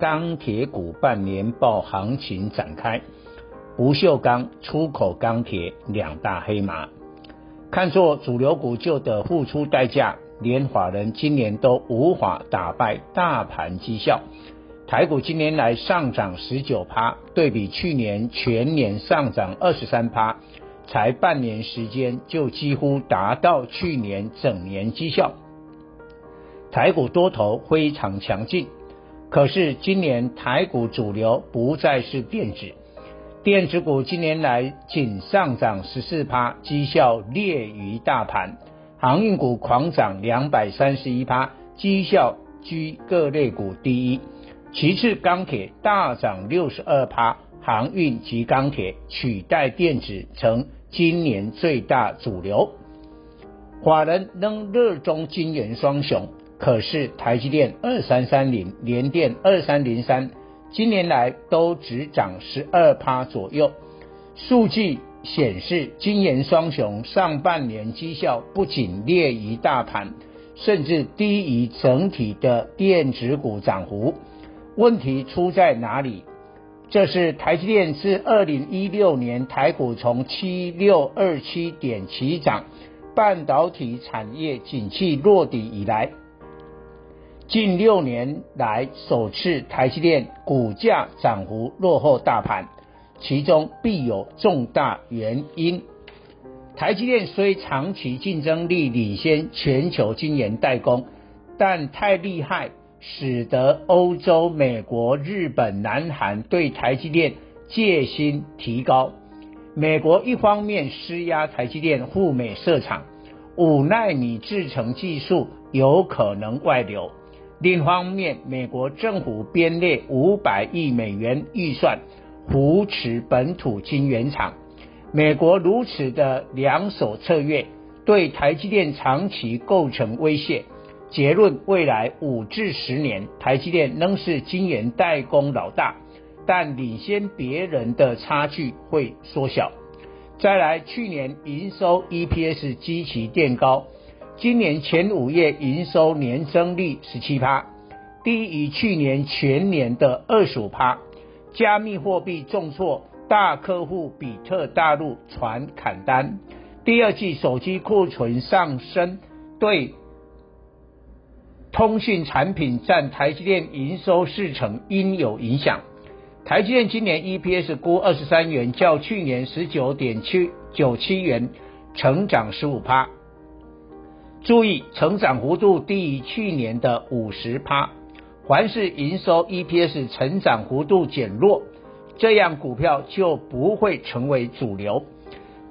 钢铁股半年报行情展开，不锈钢、出口钢铁两大黑马，看作主流股就得付出代价，连法人今年都无法打败大盘绩效。台股今年来上涨十九趴，对比去年全年上涨二十三趴，才半年时间就几乎达到去年整年绩效。台股多头非常强劲，可是今年台股主流不再是电子，电子股今年来仅上涨十四趴，绩效劣于大盘；航运股狂涨两百三十一趴，绩效居各类股第一。其次，钢铁大涨六十二趴，航运及钢铁取代电子成今年最大主流。法人仍热衷晶圆双雄。可是台积电二三三零、联电二三零三，今年来都只涨十二趴左右。数据显示，金研双雄上半年绩效不仅劣于大盘，甚至低于整体的电子股涨幅。问题出在哪里？这是台积电自二零一六年台股从七六二七点起涨，半导体产业景气落底以来。近六年来首次台积电股价涨幅落后大盘，其中必有重大原因。台积电虽长期竞争力领先全球晶圆代工，但太厉害，使得欧洲、美国、日本、南韩对台积电戒心提高。美国一方面施压台积电赴美设厂，五纳米制程技术有可能外流。另一方面，美国政府编列五百亿美元预算扶持本土晶圆厂。美国如此的两手策略，对台积电长期构成威胁。结论：未来五至十年，台积电仍是晶圆代工老大，但领先别人的差距会缩小。再来，去年营收 EPS 基期垫高。今年前五月营收年增率十七趴，低于去年全年的二十五趴。加密货币重挫，大客户比特大陆传砍单。第二季手机库存上升，对通讯产品占台积电营收四成应有影响。台积电今年 EPS 估二十三元，较去年十九点七九七元成长十五趴。注意，成长幅度低于去年的五十趴。凡是营收 EPS 成长幅度减弱，这样股票就不会成为主流，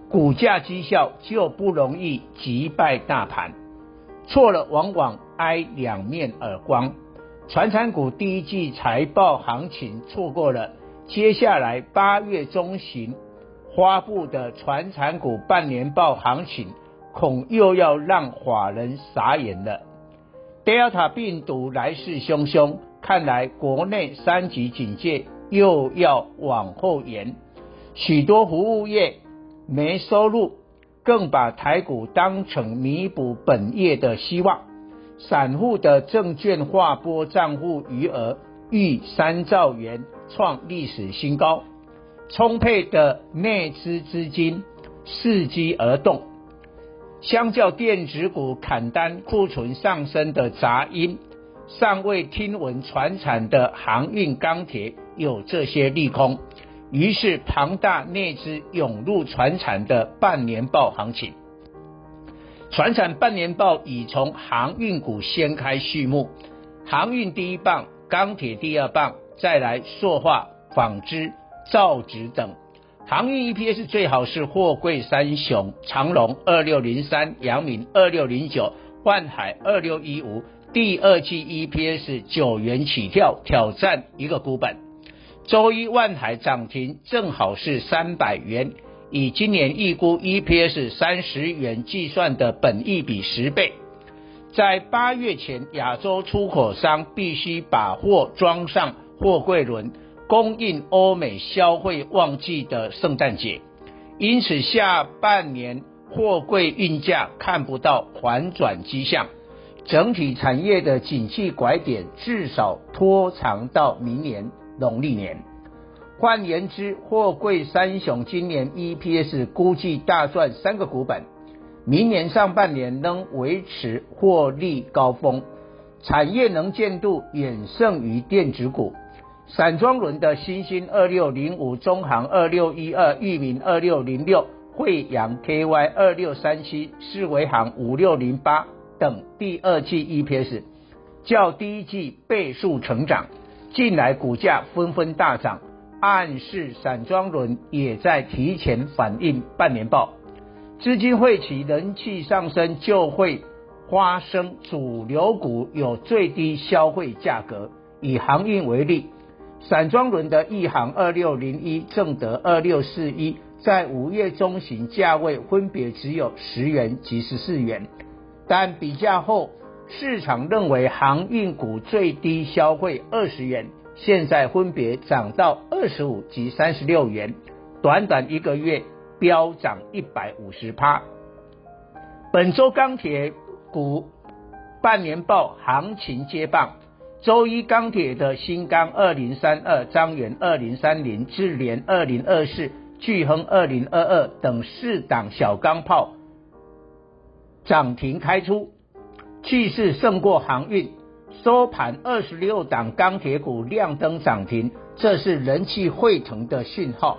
股价绩效就不容易击败大盘。错了，往往挨两面耳光。传产股第一季财报行情错过了，接下来八月中旬发布的传产股半年报行情。恐又要让法人傻眼了。Delta 病毒来势汹汹，看来国内三级警戒又要往后延。许多服务业没收入，更把台股当成弥补本业的希望。散户的证券划拨账户余额逾三兆元，创历史新高。充沛的内资资金伺机而动。相较电子股砍单库存上升的杂音，尚未听闻传产的航运钢铁有这些利空，于是庞大内资涌入传产的半年报行情。传产半年报已从航运股掀开序幕，航运第一棒，钢铁第二棒，再来塑化、纺织、造纸等。航运 EPS 最好是货柜三雄，长荣二六零三，阳明二六零九，万海二六一五，第二季 EPS 九元起跳，挑战一个股本。周一万海涨停，正好是三百元，以今年预估 EPS 三十元计算的本益比十倍。在八月前，亚洲出口商必须把货装上货柜轮，供应欧美消费旺季的圣诞节。因此，下半年货柜运价看不到反转迹象，整体产业的景气拐点至少拖长到明年农历年。换言之，货柜三雄今年 EPS 估计大赚三个股本。明年上半年仍维持获利高峰，产业能见度远胜于电子股。散装轮的欣兴二六零五、中航二六一二、裕民二六零六、惠阳 KY 二六三七、世维航五六零八等，第二季 EPS 较第一季倍数成长，近来股价纷纷大涨，暗示散装轮也在提前反映半年报。资金汇集人气上升，就会发生主流股有最低消费价格。以航运为例，散装轮的一航二六零一、正德二六四一，在五月中旬价位分别只有十元及十四元，但比价后，市场认为航运股最低消费二十元，现在分别涨到二十五及三十六元，短短一个月。飙涨一百五十趴。本周钢铁股半年报行情接棒，周一钢铁的新钢二零三二、张源二零三零、智联二零二四、聚亨二零二二等四档小钢炮涨停开出，气势胜过航运。收盘二十六档钢铁股亮灯涨停，这是人气沸腾的讯号。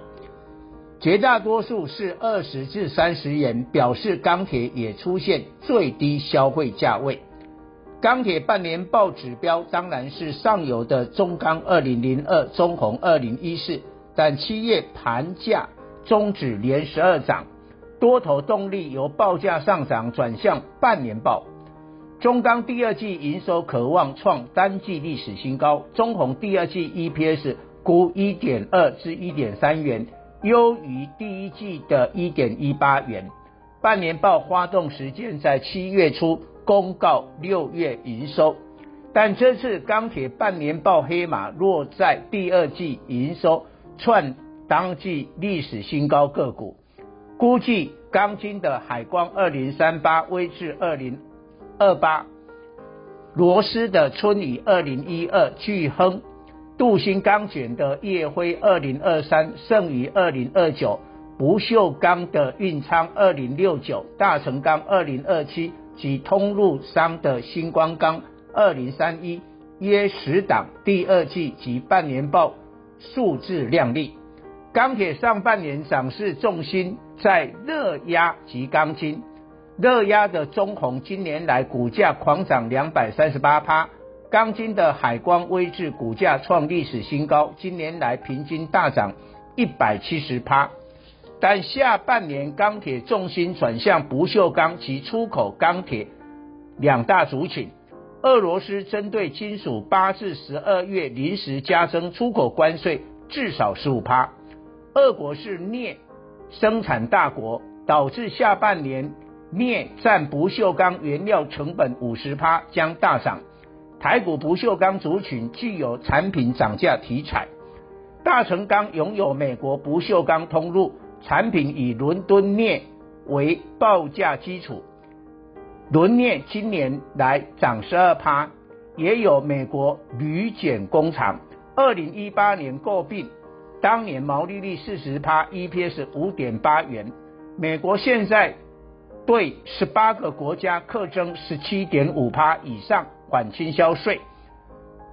绝大多数是二十至三十元，表示钢铁也出现最低消费价位。钢铁半年报指标当然是上游的中钢二零零二、中红二零一四，但七月盘价终止连十二涨，多头动力由报价上涨转向半年报。中钢第二季营收可望创单季历史新高，中红第二季 EPS 估一点二至一点三元。优于第一季的一点一八元，半年报发动时间在七月初公告六月营收，但这次钢铁半年报黑马落在第二季营收创当季历史新高个股，估计钢筋的海光二零三八、威致二零二八、螺丝的春雨二零一二、巨亨。镀锌钢卷的烨辉二零二三，盛余二零二九，不锈钢的运昌二零六九，大成钢二零二七及通路商的新光钢二零三一，约十档第二季及半年报数字亮丽。钢铁上半年涨势重心在热压及钢筋，热压的中红今年来股价狂涨两百三十八趴。钢筋的海光威致股价创历史新高，今年来平均大涨一百七十趴。但下半年钢铁重心转向不锈钢及出口钢铁两大族群。俄罗斯针对金属八至十二月临时加征出口关税至少十五趴。俄国是镍生产大国，导致下半年镍占不锈钢原料成本五十趴将大涨。台股不锈钢族群具有产品涨价题材，大成钢拥有美国不锈钢通路，产品以伦敦镍为报价基础，伦镍今年来涨十二趴，也有美国铝碱工厂，二零一八年购并，当年毛利率四十趴，EPS 五点八元，美国现在对十八个国家课征十七点五趴以上。缓倾销税，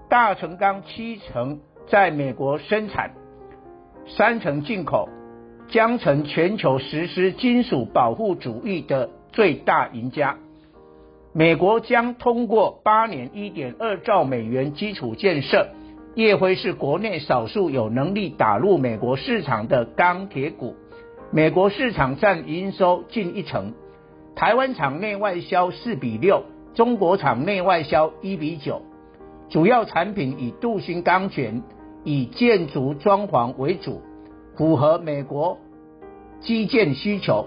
大成钢七成在美国生产，三成进口，将成全球实施金属保护主义的最大赢家。美国将通过八年一点二兆美元基础建设，烨辉是国内少数有能力打入美国市场的钢铁股，美国市场占营收近一成，台湾厂内外销四比六。中国厂内外销一比九，主要产品以镀锌钢卷、以建筑装潢为主，符合美国基建需求。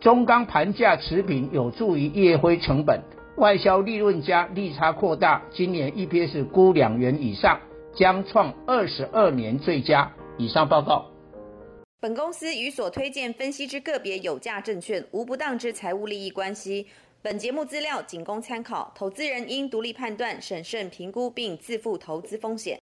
中钢盘价持平，有助于业辉成本，外销利润加，利差扩大。今年 EPS 估两元以上，将创二十二年最佳。以上报告。本公司与所推荐分析之个别有价证券无不当之财务利益关系。本节目资料仅供参考，投资人应独立判断、审慎评估并自负投资风险。